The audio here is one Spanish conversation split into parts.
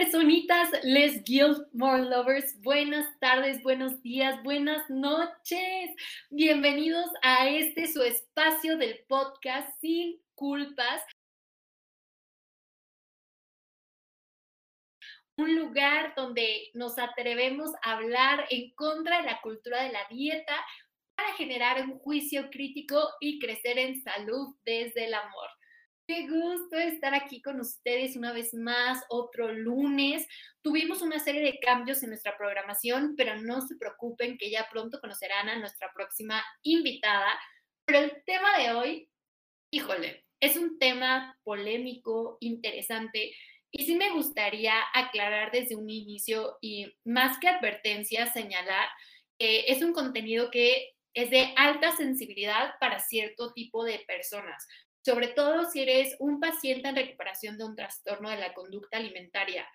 personitas, les Gilmore Lovers, buenas tardes, buenos días, buenas noches. Bienvenidos a este su espacio del podcast sin culpas. Un lugar donde nos atrevemos a hablar en contra de la cultura de la dieta para generar un juicio crítico y crecer en salud desde el amor. Qué gusto estar aquí con ustedes una vez más, otro lunes. Tuvimos una serie de cambios en nuestra programación, pero no se preocupen que ya pronto conocerán a nuestra próxima invitada. Pero el tema de hoy, híjole, es un tema polémico, interesante, y sí me gustaría aclarar desde un inicio y más que advertencia, señalar que es un contenido que es de alta sensibilidad para cierto tipo de personas sobre todo si eres un paciente en recuperación de un trastorno de la conducta alimentaria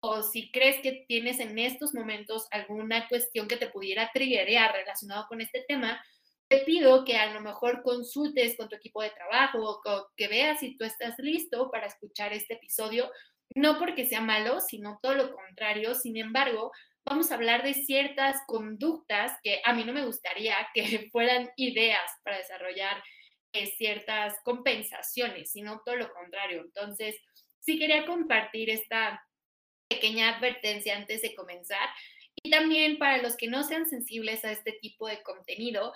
o si crees que tienes en estos momentos alguna cuestión que te pudiera triggerear relacionado con este tema, te pido que a lo mejor consultes con tu equipo de trabajo o que veas si tú estás listo para escuchar este episodio, no porque sea malo, sino todo lo contrario. Sin embargo, vamos a hablar de ciertas conductas que a mí no me gustaría que fueran ideas para desarrollar ciertas compensaciones, sino todo lo contrario. Entonces, sí quería compartir esta pequeña advertencia antes de comenzar. Y también para los que no sean sensibles a este tipo de contenido,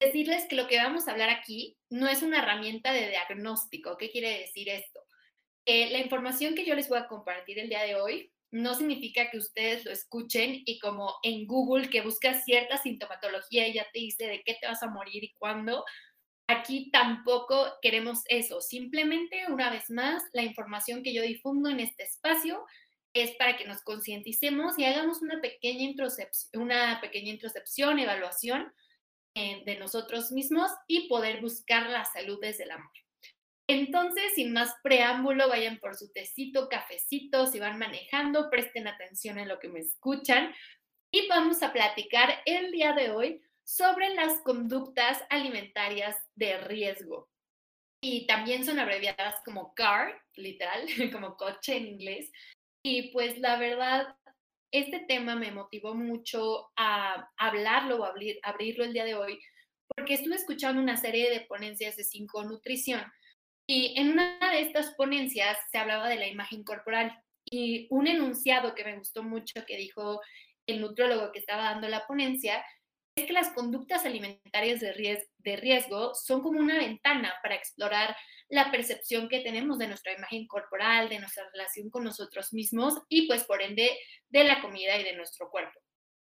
decirles que lo que vamos a hablar aquí no es una herramienta de diagnóstico. ¿Qué quiere decir esto? Que la información que yo les voy a compartir el día de hoy no significa que ustedes lo escuchen y como en Google que buscas cierta sintomatología y ya te dice de qué te vas a morir y cuándo, Aquí tampoco queremos eso. Simplemente, una vez más, la información que yo difundo en este espacio es para que nos concienticemos y hagamos una pequeña introspección, una pequeña introspección, evaluación eh, de nosotros mismos y poder buscar la salud desde el amor. Entonces, sin más preámbulo, vayan por su tecito, cafecito, si van manejando, presten atención en lo que me escuchan y vamos a platicar el día de hoy sobre las conductas alimentarias de riesgo. Y también son abreviadas como CAR, literal, como coche en inglés. Y pues la verdad, este tema me motivó mucho a hablarlo o abrir, abrirlo el día de hoy, porque estuve escuchando una serie de ponencias de cinco nutrición. Y en una de estas ponencias se hablaba de la imagen corporal. Y un enunciado que me gustó mucho que dijo el nutrólogo que estaba dando la ponencia que las conductas alimentarias de riesgo, son como una ventana para explorar la percepción que tenemos de nuestra imagen corporal, de nuestra relación con nosotros mismos y pues por ende de la comida y de nuestro cuerpo.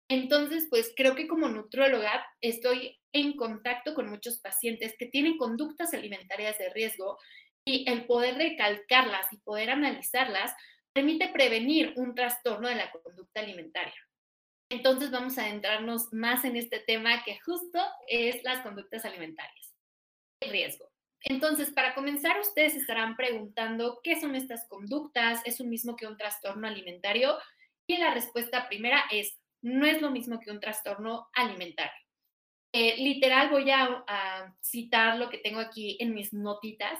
Entonces, pues creo que como nutróloga estoy en contacto con muchos pacientes que tienen conductas alimentarias de riesgo y el poder recalcarlas y poder analizarlas permite prevenir un trastorno de la conducta alimentaria. Entonces vamos a adentrarnos más en este tema que justo es las conductas alimentarias. El riesgo. Entonces, para comenzar, ustedes estarán preguntando qué son estas conductas, es un mismo que un trastorno alimentario y la respuesta primera es no es lo mismo que un trastorno alimentario. Eh, literal voy a, a citar lo que tengo aquí en mis notitas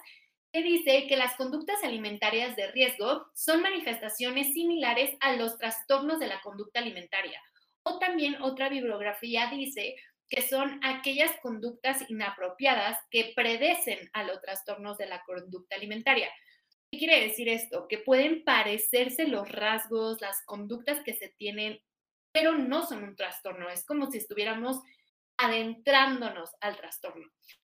que dice que las conductas alimentarias de riesgo son manifestaciones similares a los trastornos de la conducta alimentaria también otra bibliografía dice que son aquellas conductas inapropiadas que predecen a los trastornos de la conducta alimentaria. ¿Qué quiere decir esto? Que pueden parecerse los rasgos, las conductas que se tienen, pero no son un trastorno. Es como si estuviéramos adentrándonos al trastorno.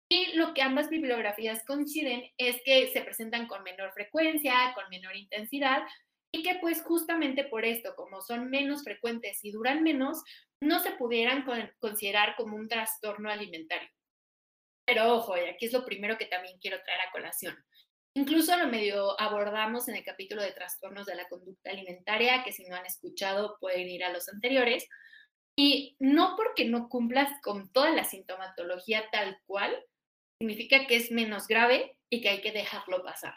Y lo que ambas bibliografías coinciden es que se presentan con menor frecuencia, con menor intensidad, y que pues justamente por esto, como son menos frecuentes y duran menos, no se pudieran considerar como un trastorno alimentario. Pero ojo, y aquí es lo primero que también quiero traer a colación. Incluso lo medio abordamos en el capítulo de trastornos de la conducta alimentaria, que si no han escuchado pueden ir a los anteriores. Y no porque no cumplas con toda la sintomatología tal cual, significa que es menos grave y que hay que dejarlo pasar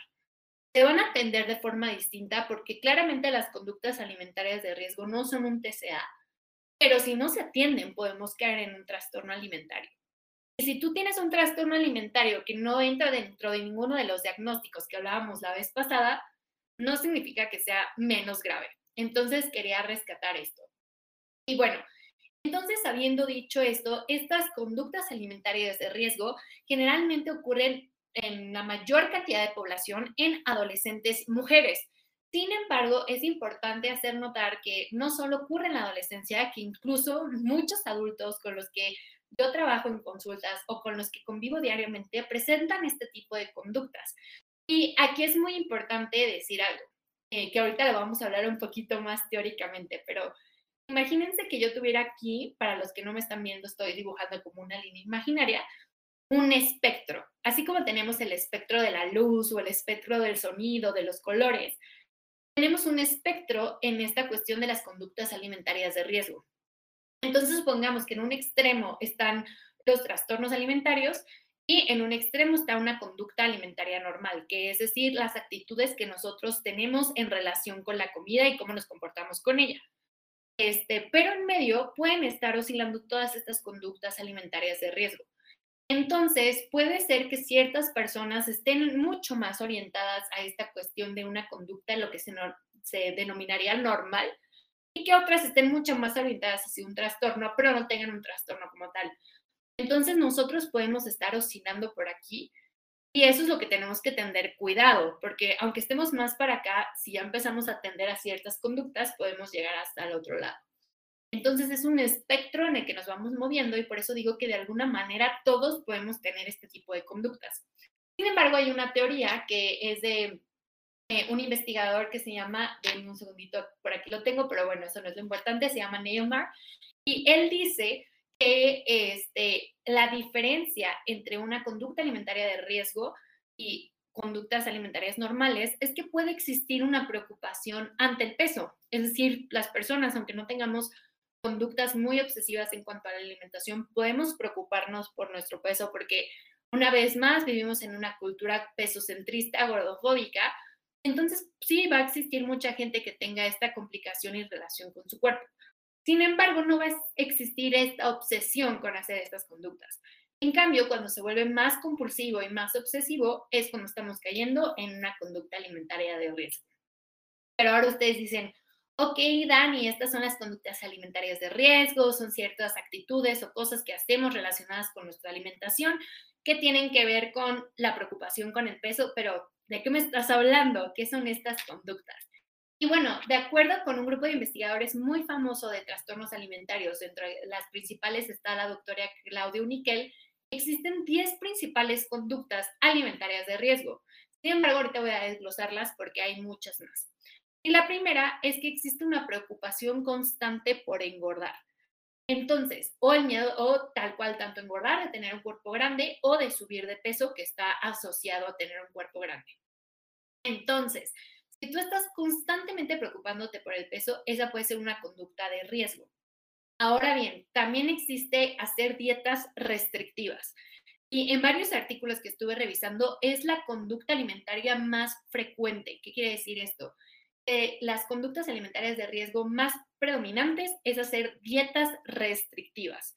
se van a atender de forma distinta porque claramente las conductas alimentarias de riesgo no son un TCA, pero si no se atienden podemos caer en un trastorno alimentario. Y si tú tienes un trastorno alimentario que no entra dentro de ninguno de los diagnósticos que hablábamos la vez pasada, no significa que sea menos grave. Entonces quería rescatar esto. Y bueno, entonces habiendo dicho esto, estas conductas alimentarias de riesgo generalmente ocurren en la mayor cantidad de población en adolescentes mujeres. Sin embargo, es importante hacer notar que no solo ocurre en la adolescencia, que incluso muchos adultos con los que yo trabajo en consultas o con los que convivo diariamente presentan este tipo de conductas. Y aquí es muy importante decir algo, eh, que ahorita lo vamos a hablar un poquito más teóricamente, pero imagínense que yo tuviera aquí, para los que no me están viendo, estoy dibujando como una línea imaginaria, un espectro, así como tenemos el espectro de la luz o el espectro del sonido, de los colores. Tenemos un espectro en esta cuestión de las conductas alimentarias de riesgo. Entonces, supongamos que en un extremo están los trastornos alimentarios y en un extremo está una conducta alimentaria normal, que es decir, las actitudes que nosotros tenemos en relación con la comida y cómo nos comportamos con ella. Este, pero en medio pueden estar oscilando todas estas conductas alimentarias de riesgo. Entonces, puede ser que ciertas personas estén mucho más orientadas a esta cuestión de una conducta, lo que se, se denominaría normal, y que otras estén mucho más orientadas hacia un trastorno, pero no tengan un trastorno como tal. Entonces, nosotros podemos estar oscilando por aquí y eso es lo que tenemos que tener cuidado, porque aunque estemos más para acá, si ya empezamos a atender a ciertas conductas, podemos llegar hasta el otro lado. Entonces es un espectro en el que nos vamos moviendo y por eso digo que de alguna manera todos podemos tener este tipo de conductas. Sin embargo, hay una teoría que es de eh, un investigador que se llama, denme un segundito, por aquí lo tengo, pero bueno, eso no es lo importante, se llama Neilmar, y él dice que este, la diferencia entre una conducta alimentaria de riesgo y conductas alimentarias normales es que puede existir una preocupación ante el peso. Es decir, las personas, aunque no tengamos conductas muy obsesivas en cuanto a la alimentación, podemos preocuparnos por nuestro peso porque una vez más vivimos en una cultura pesocentrista, gordofóbica. Entonces, sí va a existir mucha gente que tenga esta complicación en relación con su cuerpo. Sin embargo, no va a existir esta obsesión con hacer estas conductas. En cambio, cuando se vuelve más compulsivo y más obsesivo, es cuando estamos cayendo en una conducta alimentaria de riesgo. Pero ahora ustedes dicen, ok, Dani, estas son las conductas alimentarias de riesgo, son ciertas actitudes o cosas que hacemos relacionadas con nuestra alimentación que tienen que ver con la preocupación con el peso, pero ¿de qué me estás hablando? ¿Qué son estas conductas? Y bueno, de acuerdo con un grupo de investigadores muy famoso de trastornos alimentarios, entre las principales está la doctora Claudia Uniquel, existen 10 principales conductas alimentarias de riesgo. Sin embargo, ahorita voy a desglosarlas porque hay muchas más. Y la primera es que existe una preocupación constante por engordar. Entonces, o el miedo, o tal cual, tanto engordar, de tener un cuerpo grande, o de subir de peso, que está asociado a tener un cuerpo grande. Entonces, si tú estás constantemente preocupándote por el peso, esa puede ser una conducta de riesgo. Ahora bien, también existe hacer dietas restrictivas. Y en varios artículos que estuve revisando, es la conducta alimentaria más frecuente. ¿Qué quiere decir esto? Las conductas alimentarias de riesgo más predominantes es hacer dietas restrictivas.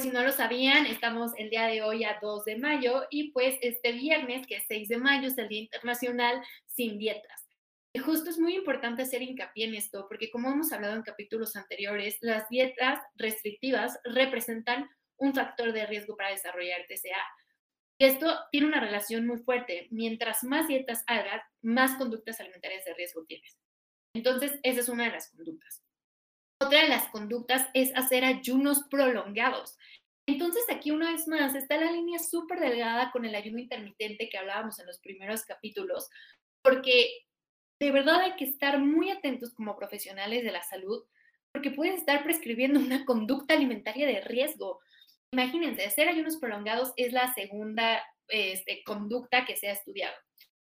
Si no lo sabían, estamos el día de hoy a 2 de mayo y pues este viernes, que es 6 de mayo, es el Día Internacional sin Dietas. Y justo es muy importante hacer hincapié en esto, porque como hemos hablado en capítulos anteriores, las dietas restrictivas representan un factor de riesgo para desarrollar TCA. Esto tiene una relación muy fuerte. Mientras más dietas hagas, más conductas alimentarias de riesgo tienes. Entonces, esa es una de las conductas. Otra de las conductas es hacer ayunos prolongados. Entonces, aquí una vez más está la línea súper delgada con el ayuno intermitente que hablábamos en los primeros capítulos, porque de verdad hay que estar muy atentos como profesionales de la salud, porque pueden estar prescribiendo una conducta alimentaria de riesgo. Imagínense, hacer ayunos prolongados es la segunda este, conducta que se ha estudiado.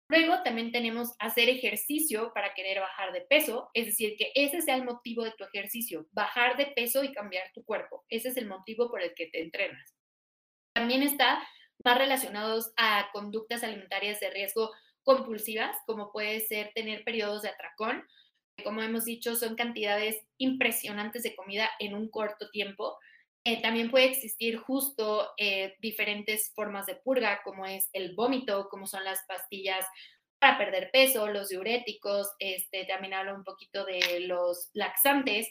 Luego también tenemos hacer ejercicio para querer bajar de peso, es decir, que ese sea el motivo de tu ejercicio, bajar de peso y cambiar tu cuerpo. Ese es el motivo por el que te entrenas. También está más relacionados a conductas alimentarias de riesgo compulsivas, como puede ser tener periodos de atracón. Como hemos dicho, son cantidades impresionantes de comida en un corto tiempo eh, también puede existir justo eh, diferentes formas de purga, como es el vómito, como son las pastillas para perder peso, los diuréticos, este, también habla un poquito de los laxantes.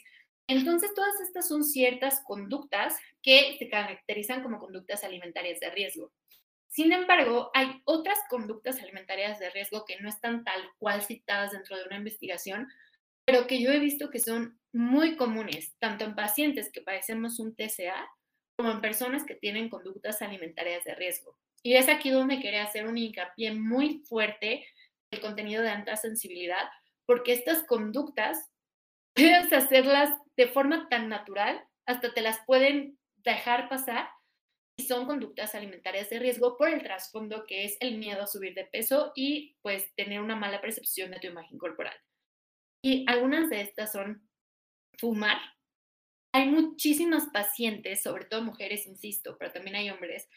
Entonces, todas estas son ciertas conductas que se caracterizan como conductas alimentarias de riesgo. Sin embargo, hay otras conductas alimentarias de riesgo que no están tal cual citadas dentro de una investigación, pero que yo he visto que son muy comunes, tanto en pacientes que padecemos un TCA como en personas que tienen conductas alimentarias de riesgo. Y es aquí donde quería hacer un hincapié muy fuerte el contenido de alta sensibilidad, porque estas conductas puedes hacerlas de forma tan natural, hasta te las pueden dejar pasar y son conductas alimentarias de riesgo por el trasfondo que es el miedo a subir de peso y pues tener una mala percepción de tu imagen corporal. Y algunas de estas son fumar. Hay muchísimas pacientes, sobre todo mujeres, insisto, pero también hay hombres,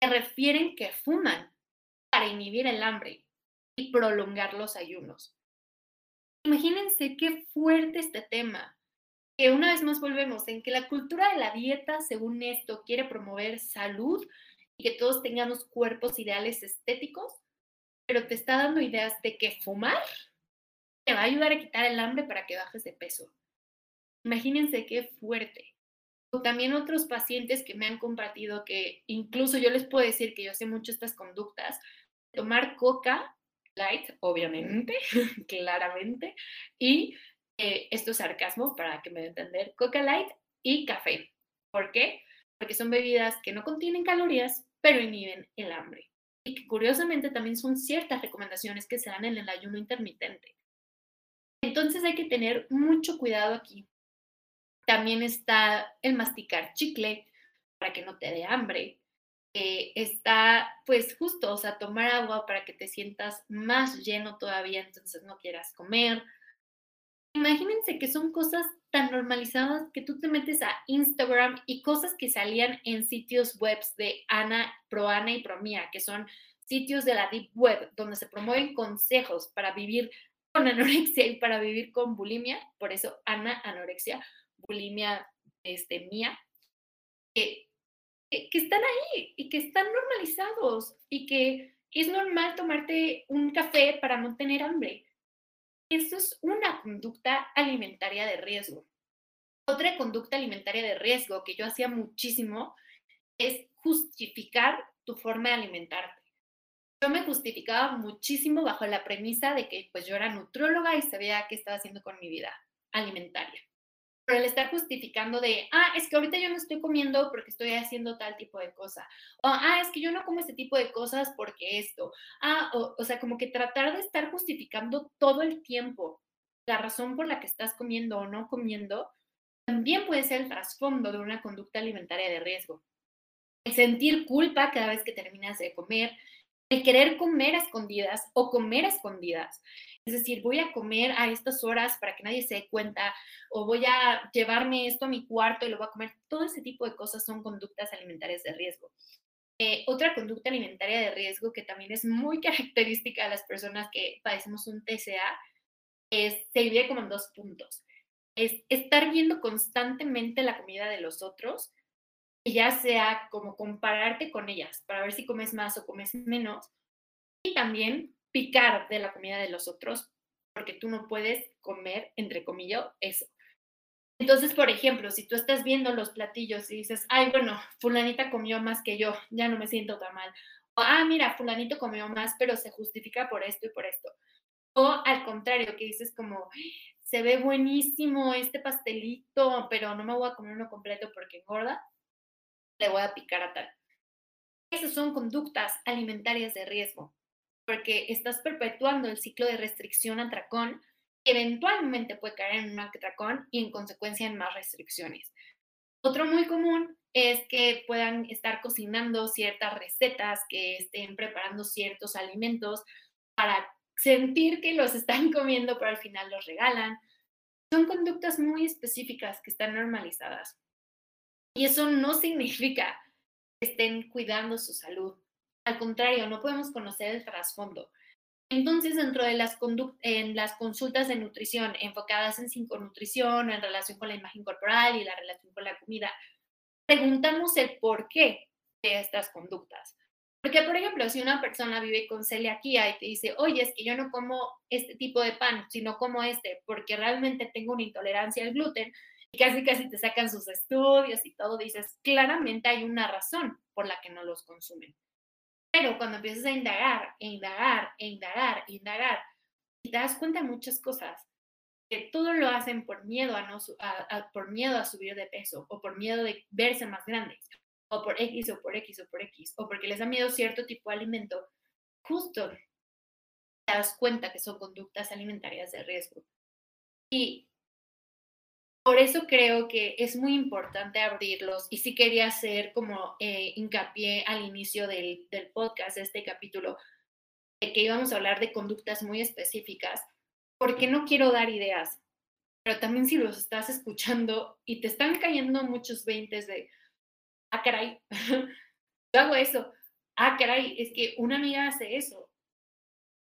que refieren que fuman para inhibir el hambre y prolongar los ayunos. Imagínense qué fuerte este tema, que una vez más volvemos en que la cultura de la dieta, según esto, quiere promover salud y que todos tengamos cuerpos ideales estéticos, pero te está dando ideas de que fumar te va a ayudar a quitar el hambre para que bajes de peso. Imagínense qué fuerte. O también otros pacientes que me han compartido que incluso yo les puedo decir que yo sé mucho estas conductas, tomar coca light, obviamente, claramente, y eh, esto es sarcasmo para que me den entender, coca light y café. ¿Por qué? Porque son bebidas que no contienen calorías, pero inhiben el hambre. Y que curiosamente también son ciertas recomendaciones que se dan en el ayuno intermitente. Entonces hay que tener mucho cuidado aquí. También está el masticar chicle para que no te dé hambre. Eh, está pues justo, o sea, tomar agua para que te sientas más lleno todavía, entonces no quieras comer. Imagínense que son cosas tan normalizadas que tú te metes a Instagram y cosas que salían en sitios web de Ana, ProAna y ProMía, que son sitios de la Deep Web, donde se promueven consejos para vivir con anorexia y para vivir con bulimia, por eso Ana, anorexia, bulimia, este, mía, que están ahí y que están normalizados y que es normal tomarte un café para no tener hambre. Eso es una conducta alimentaria de riesgo. Otra conducta alimentaria de riesgo que yo hacía muchísimo es justificar tu forma de alimentarte. Yo me justificaba muchísimo bajo la premisa de que pues yo era nutróloga y sabía qué estaba haciendo con mi vida alimentaria pero el estar justificando de, ah, es que ahorita yo no estoy comiendo porque estoy haciendo tal tipo de cosa, o ah, es que yo no como este tipo de cosas porque esto, ah, o, o sea, como que tratar de estar justificando todo el tiempo la razón por la que estás comiendo o no comiendo, también puede ser el trasfondo de una conducta alimentaria de riesgo. El sentir culpa cada vez que terminas de comer, el querer comer a escondidas o comer a escondidas, es decir, voy a comer a estas horas para que nadie se dé cuenta o voy a llevarme esto a mi cuarto y lo voy a comer. Todo ese tipo de cosas son conductas alimentarias de riesgo. Eh, otra conducta alimentaria de riesgo que también es muy característica de las personas que padecemos un TCA es, se divide como en dos puntos. Es estar viendo constantemente la comida de los otros, ya sea como compararte con ellas para ver si comes más o comes menos, y también picar de la comida de los otros, porque tú no puedes comer, entre comillas, eso. Entonces, por ejemplo, si tú estás viendo los platillos y dices, ay, bueno, fulanita comió más que yo, ya no me siento tan mal. O, ah, mira, fulanito comió más, pero se justifica por esto y por esto. O al contrario, que dices como, se ve buenísimo este pastelito, pero no me voy a comer uno completo porque engorda, le voy a picar a tal. Esas son conductas alimentarias de riesgo porque estás perpetuando el ciclo de restricción a tracón, que eventualmente puede caer en un atracón y en consecuencia en más restricciones. Otro muy común es que puedan estar cocinando ciertas recetas, que estén preparando ciertos alimentos para sentir que los están comiendo, pero al final los regalan. Son conductas muy específicas que están normalizadas. Y eso no significa que estén cuidando su salud. Al contrario, no podemos conocer el trasfondo. Entonces, dentro de las, consultas de nutrición enfocadas en psiconutrición, en relación con la imagen corporal y la relación con la comida, preguntamos el por qué de estas conductas. Porque, por ejemplo, si una persona vive con celiaquía y te dice, oye, es que yo no como este tipo de pan, sino como este, porque realmente tengo una intolerancia al gluten, y casi casi te sacan sus estudios y todo, dices, claramente hay una razón por la que no los consumen. Pero cuando empiezas a indagar, e indagar, e indagar, e indagar, y te das cuenta de muchas cosas, que todo lo hacen por miedo a, no, por miedo a subir de peso o por miedo de verse más grandes o por X o por X o por X, o porque les da miedo cierto tipo de alimento, justo te das cuenta que son conductas alimentarias de riesgo. Y por eso creo que es muy importante abrirlos y sí quería hacer como eh, hincapié al inicio del, del podcast, este capítulo, de que íbamos a hablar de conductas muy específicas, porque no quiero dar ideas, pero también si los estás escuchando y te están cayendo muchos veintes de, ah, caray, yo hago eso, ah, caray, es que una amiga hace eso.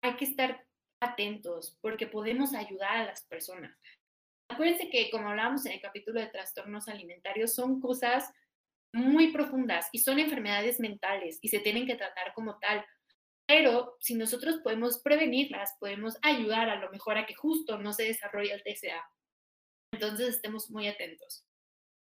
Hay que estar atentos porque podemos ayudar a las personas. Acuérdense que como hablábamos en el capítulo de trastornos alimentarios, son cosas muy profundas y son enfermedades mentales y se tienen que tratar como tal. Pero si nosotros podemos prevenirlas, podemos ayudar a lo mejor a que justo no se desarrolle el TCA. Entonces estemos muy atentos.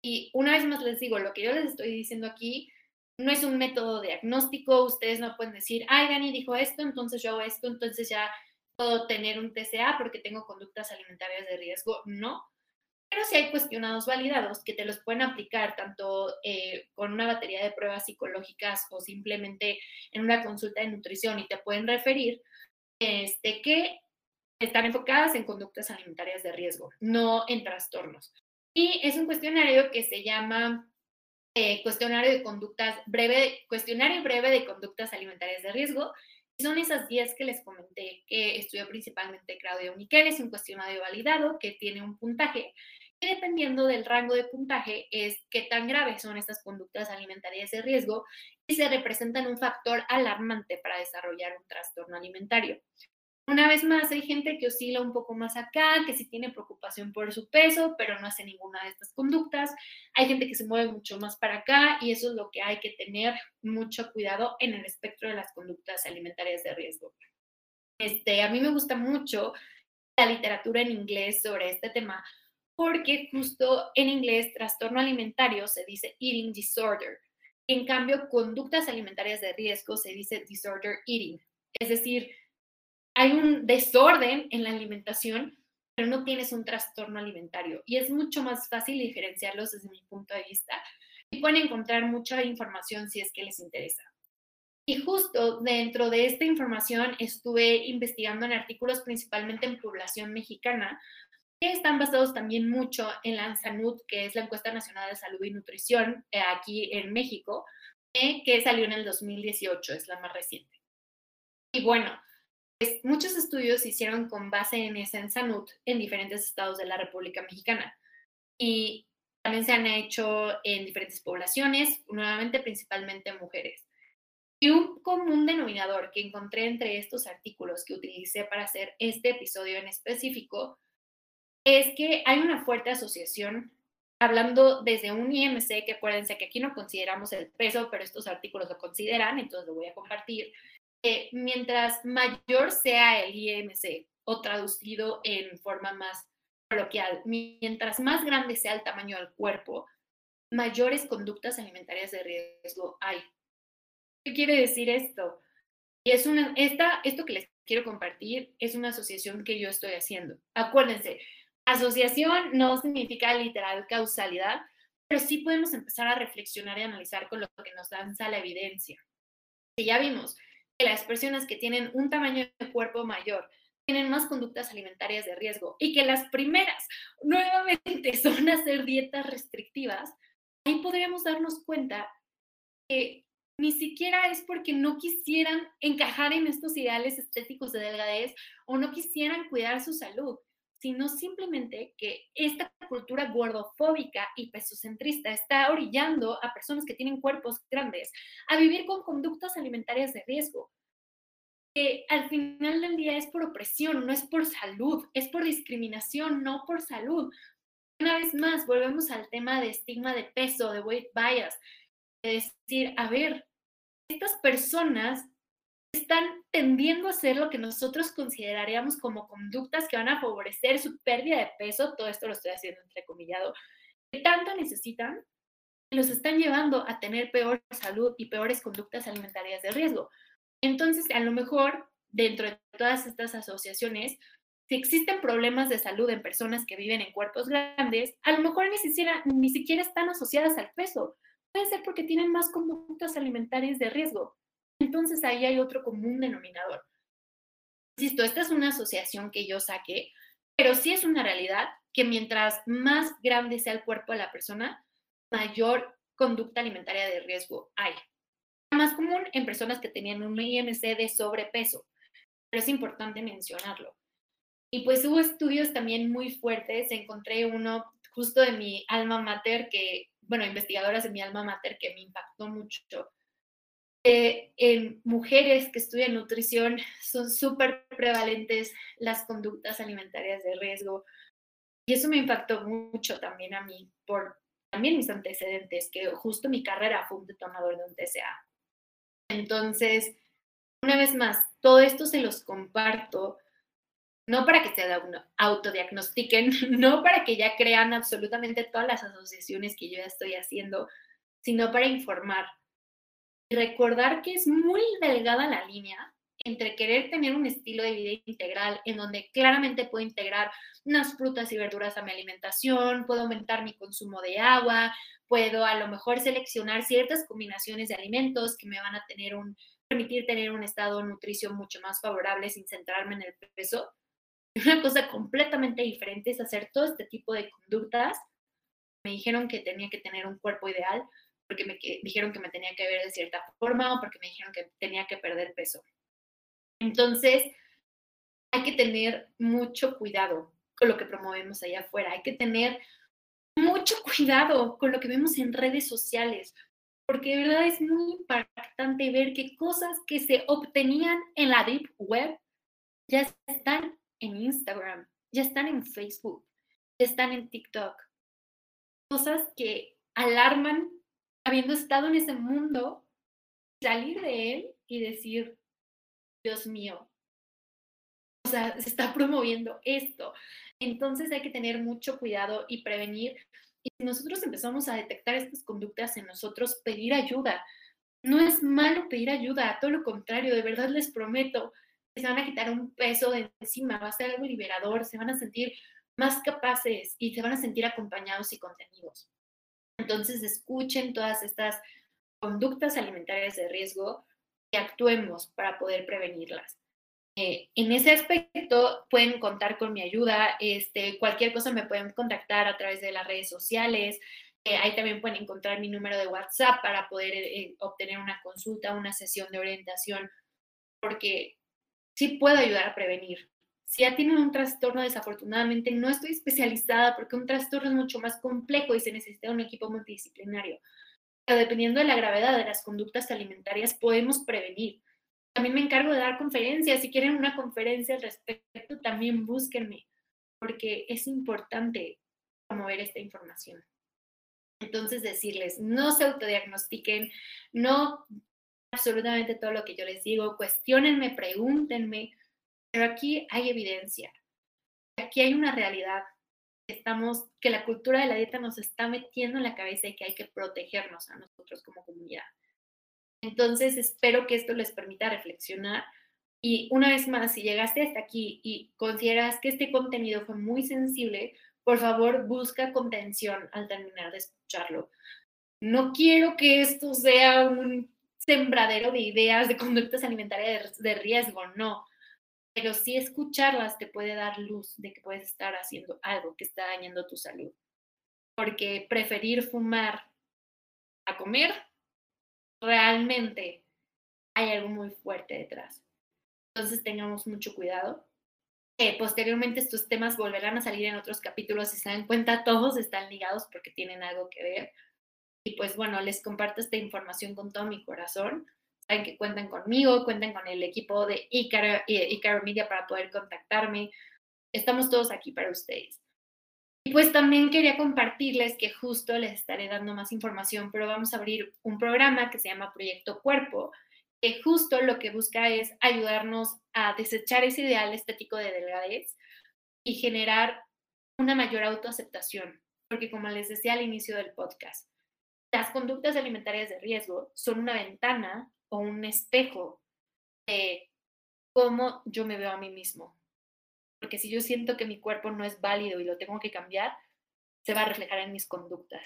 Y una vez más les digo, lo que yo les estoy diciendo aquí no es un método diagnóstico, ustedes no pueden decir, ay, Dani dijo esto, entonces yo hago esto, entonces ya puedo tener un TCA porque tengo conductas alimentarias de riesgo. No, pero sí hay cuestionados validados que te los pueden aplicar tanto eh, con una batería de pruebas psicológicas o simplemente en una consulta de nutrición y te pueden referir este, que están enfocadas en conductas alimentarias de riesgo, no en trastornos. Y es un cuestionario que se llama eh, cuestionario de conductas breve, cuestionario breve de conductas alimentarias de riesgo. Son esas 10 que les comenté que estudió principalmente Claudio Miquel. Es un cuestionario validado que tiene un puntaje y dependiendo del rango de puntaje es qué tan graves son estas conductas alimentarias de riesgo y se representan un factor alarmante para desarrollar un trastorno alimentario. Una vez más, hay gente que oscila un poco más acá, que sí tiene preocupación por su peso, pero no hace ninguna de estas conductas. Hay gente que se mueve mucho más para acá y eso es lo que hay que tener mucho cuidado en el espectro de las conductas alimentarias de riesgo. Este, a mí me gusta mucho la literatura en inglés sobre este tema porque justo en inglés trastorno alimentario se dice eating disorder. En cambio, conductas alimentarias de riesgo se dice disorder eating. Es decir, hay un desorden en la alimentación, pero no tienes un trastorno alimentario. Y es mucho más fácil diferenciarlos desde mi punto de vista. Y pueden encontrar mucha información si es que les interesa. Y justo dentro de esta información estuve investigando en artículos principalmente en población mexicana, que están basados también mucho en la ANSANUD, que es la Encuesta Nacional de Salud y Nutrición eh, aquí en México, eh, que salió en el 2018, es la más reciente. Y bueno, muchos estudios se hicieron con base en esa Sanut en diferentes estados de la República Mexicana. Y también se han hecho en diferentes poblaciones, nuevamente principalmente mujeres. Y un común denominador que encontré entre estos artículos que utilicé para hacer este episodio en específico es que hay una fuerte asociación, hablando desde un IMC, que acuérdense que aquí no consideramos el peso, pero estos artículos lo consideran, entonces lo voy a compartir, mientras mayor sea el IMC o traducido en forma más coloquial, mientras más grande sea el tamaño del cuerpo, mayores conductas alimentarias de riesgo hay. ¿Qué quiere decir esto? Y es una, esta, esto que les quiero compartir es una asociación que yo estoy haciendo. Acuérdense, asociación no significa literal causalidad, pero sí podemos empezar a reflexionar y analizar con lo que nos danza la evidencia. Si ya vimos las personas que tienen un tamaño de cuerpo mayor tienen más conductas alimentarias de riesgo y que las primeras nuevamente son hacer dietas restrictivas, ahí podríamos darnos cuenta que ni siquiera es porque no quisieran encajar en estos ideales estéticos de delgadez o no quisieran cuidar su salud, sino simplemente que esta cultura gordofóbica y pesocentrista está orillando a personas que tienen cuerpos grandes a vivir con conductas alimentarias de riesgo. Que al final del día es por opresión, no es por salud, es por discriminación, no por salud. Una vez más, volvemos al tema de estigma de peso, de weight bias, de decir, a ver, estas personas están tendiendo a hacer lo que nosotros consideraríamos como conductas que van a favorecer su pérdida de peso, todo esto lo estoy haciendo entrecomillado, que tanto necesitan, los están llevando a tener peor salud y peores conductas alimentarias de riesgo. Entonces, a lo mejor, dentro de todas estas asociaciones, si existen problemas de salud en personas que viven en cuerpos grandes, a lo mejor ni siquiera, ni siquiera están asociadas al peso. Puede ser porque tienen más conductas alimentarias de riesgo. Entonces ahí hay otro común denominador. Insisto, esta es una asociación que yo saqué, pero sí es una realidad que mientras más grande sea el cuerpo de la persona, mayor conducta alimentaria de riesgo hay. Más común en personas que tenían un IMC de sobrepeso, pero es importante mencionarlo. Y pues hubo estudios también muy fuertes, encontré uno justo de mi alma mater, que, bueno, investigadoras de mi alma mater que me impactó mucho, en mujeres que estudian nutrición son súper prevalentes las conductas alimentarias de riesgo. Y eso me impactó mucho también a mí, por también mis antecedentes, que justo mi carrera fue un tomador de un TCA. Entonces, una vez más, todo esto se los comparto, no para que se autodiagnostiquen, no para que ya crean absolutamente todas las asociaciones que yo ya estoy haciendo, sino para informar recordar que es muy delgada la línea entre querer tener un estilo de vida integral en donde claramente puedo integrar unas frutas y verduras a mi alimentación, puedo aumentar mi consumo de agua, puedo a lo mejor seleccionar ciertas combinaciones de alimentos que me van a tener un permitir tener un estado nutricio mucho más favorable sin centrarme en el peso. Una cosa completamente diferente es hacer todo este tipo de conductas. Me dijeron que tenía que tener un cuerpo ideal, porque me dijeron que me tenía que ver de cierta forma o porque me dijeron que tenía que perder peso. Entonces, hay que tener mucho cuidado con lo que promovemos allá afuera. Hay que tener mucho cuidado con lo que vemos en redes sociales, porque de verdad es muy impactante ver que cosas que se obtenían en la deep web ya están en Instagram, ya están en Facebook, ya están en TikTok. Cosas que alarman habiendo estado en ese mundo, salir de él y decir, Dios mío, o sea, se está promoviendo esto. Entonces hay que tener mucho cuidado y prevenir. Y si nosotros empezamos a detectar estas conductas en nosotros, pedir ayuda. No es malo pedir ayuda, todo lo contrario, de verdad les prometo que se van a quitar un peso de encima, va a ser algo liberador, se van a sentir más capaces y se van a sentir acompañados y contenidos. Entonces, escuchen todas estas conductas alimentarias de riesgo y actuemos para poder prevenirlas. Eh, en ese aspecto pueden contar con mi ayuda. Este, cualquier cosa me pueden contactar a través de las redes sociales. Eh, ahí también pueden encontrar mi número de WhatsApp para poder eh, obtener una consulta, una sesión de orientación, porque sí puedo ayudar a prevenir. Si ya tienen un trastorno, desafortunadamente no estoy especializada porque un trastorno es mucho más complejo y se necesita un equipo multidisciplinario. Pero dependiendo de la gravedad de las conductas alimentarias, podemos prevenir. También me encargo de dar conferencias. Si quieren una conferencia al respecto, también búsquenme, porque es importante promover esta información. Entonces, decirles, no se autodiagnostiquen, no absolutamente todo lo que yo les digo, cuestionenme, pregúntenme, pero aquí hay evidencia, aquí hay una realidad. Estamos, que la cultura de la dieta nos está metiendo en la cabeza y que hay que protegernos a nosotros como comunidad. Entonces, espero que esto les permita reflexionar. Y una vez más, si llegaste hasta aquí y consideras que este contenido fue muy sensible, por favor, busca contención al terminar de escucharlo. No quiero que esto sea un sembradero de ideas de conductas alimentarias de riesgo, no pero sí escucharlas te puede dar luz de que puedes estar haciendo algo que está dañando tu salud. Porque preferir fumar a comer, realmente hay algo muy fuerte detrás. Entonces tengamos mucho cuidado. Eh, posteriormente estos temas volverán a salir en otros capítulos. Si se dan cuenta, todos están ligados porque tienen algo que ver. Y pues bueno, les comparto esta información con todo mi corazón saben que cuentan conmigo, cuentan con el equipo de Icaro, Icaro Media para poder contactarme. Estamos todos aquí para ustedes. Y pues también quería compartirles que justo les estaré dando más información, pero vamos a abrir un programa que se llama Proyecto Cuerpo, que justo lo que busca es ayudarnos a desechar ese ideal estético de delgadez y generar una mayor autoaceptación, porque como les decía al inicio del podcast, las conductas alimentarias de riesgo son una ventana o un espejo de cómo yo me veo a mí mismo. Porque si yo siento que mi cuerpo no es válido y lo tengo que cambiar, se va a reflejar en mis conductas,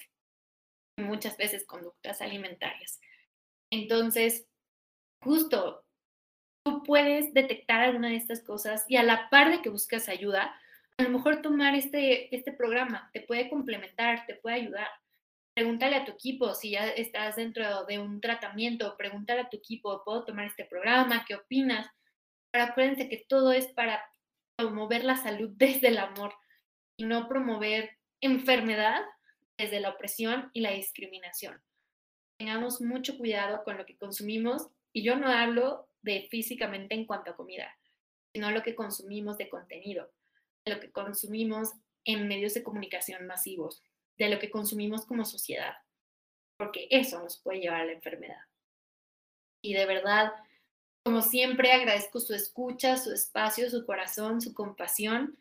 muchas veces conductas alimentarias. Entonces, justo, tú puedes detectar alguna de estas cosas y a la par de que buscas ayuda, a lo mejor tomar este, este programa te puede complementar, te puede ayudar. Pregúntale a tu equipo si ya estás dentro de un tratamiento, pregúntale a tu equipo, ¿puedo tomar este programa? ¿Qué opinas? Pero acuérdense que todo es para promover la salud desde el amor y no promover enfermedad desde la opresión y la discriminación. Tengamos mucho cuidado con lo que consumimos y yo no hablo de físicamente en cuanto a comida, sino lo que consumimos de contenido, lo que consumimos en medios de comunicación masivos, de lo que consumimos como sociedad, porque eso nos puede llevar a la enfermedad. Y de verdad, como siempre, agradezco su escucha, su espacio, su corazón, su compasión.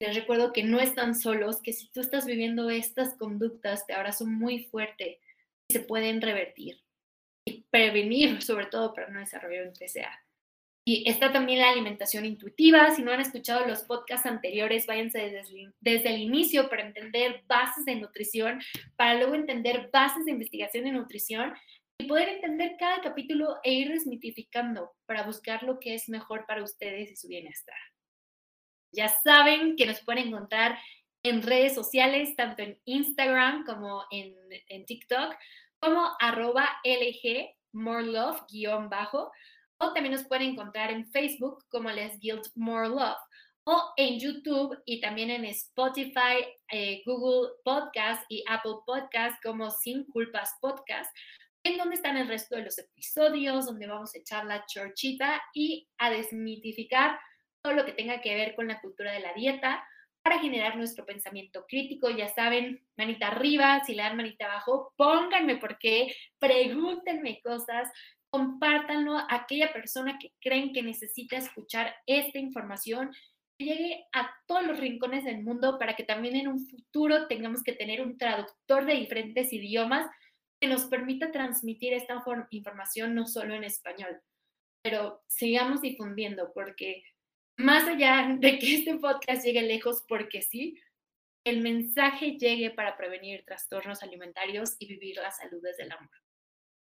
Les recuerdo que no están solos, que si tú estás viviendo estas conductas, te abrazo muy fuerte y se pueden revertir y prevenir, sobre todo para no desarrollar un TCA. Y está también la alimentación intuitiva. Si no han escuchado los podcasts anteriores, váyanse desde, desde, el inicio para entender bases de nutrición, para luego entender bases de investigación de nutrición y poder entender cada capítulo e ir desmitificando para buscar lo que es mejor para ustedes y su bienestar. Ya saben que nos pueden encontrar en redes sociales, tanto en Instagram como en, TikTok, como arroba LG More Love guion bajo, o también nos pueden encontrar en Facebook como Les Guild More Love, o en YouTube y también en Spotify, eh, Google Podcast y Apple Podcast como Sin Culpas Podcast en donde están el resto de los episodios, donde vamos a echar la chorchita y a desmitificar todo lo que tenga que ver con la cultura de la dieta para generar nuestro pensamiento crítico. Ya saben, manita arriba, si le dan manita abajo, pónganme por qué, pregúntenme cosas, compártanlo a aquella persona que creen que necesita escuchar esta información que llegue a todos los rincones del mundo para que también en un futuro tengamos que tener un traductor de diferentes idiomas que nos permita transmitir esta información no solo en español, pero sigamos difundiendo porque más allá de que este podcast llegue lejos porque sí, el mensaje llegue para prevenir trastornos alimentarios y vivir la salud desde el amor.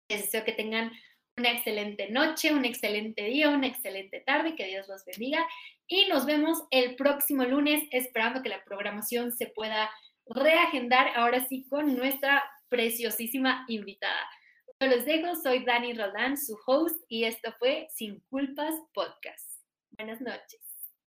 Les deseo que tengan una excelente noche, un excelente día, una excelente tarde, que Dios los bendiga y nos vemos el próximo lunes esperando que la programación se pueda reagendar ahora sí con nuestra preciosísima invitada. Yo les dejo, soy Dani Roland, su host, y esto fue Sin Culpas Podcast. Buenas noches.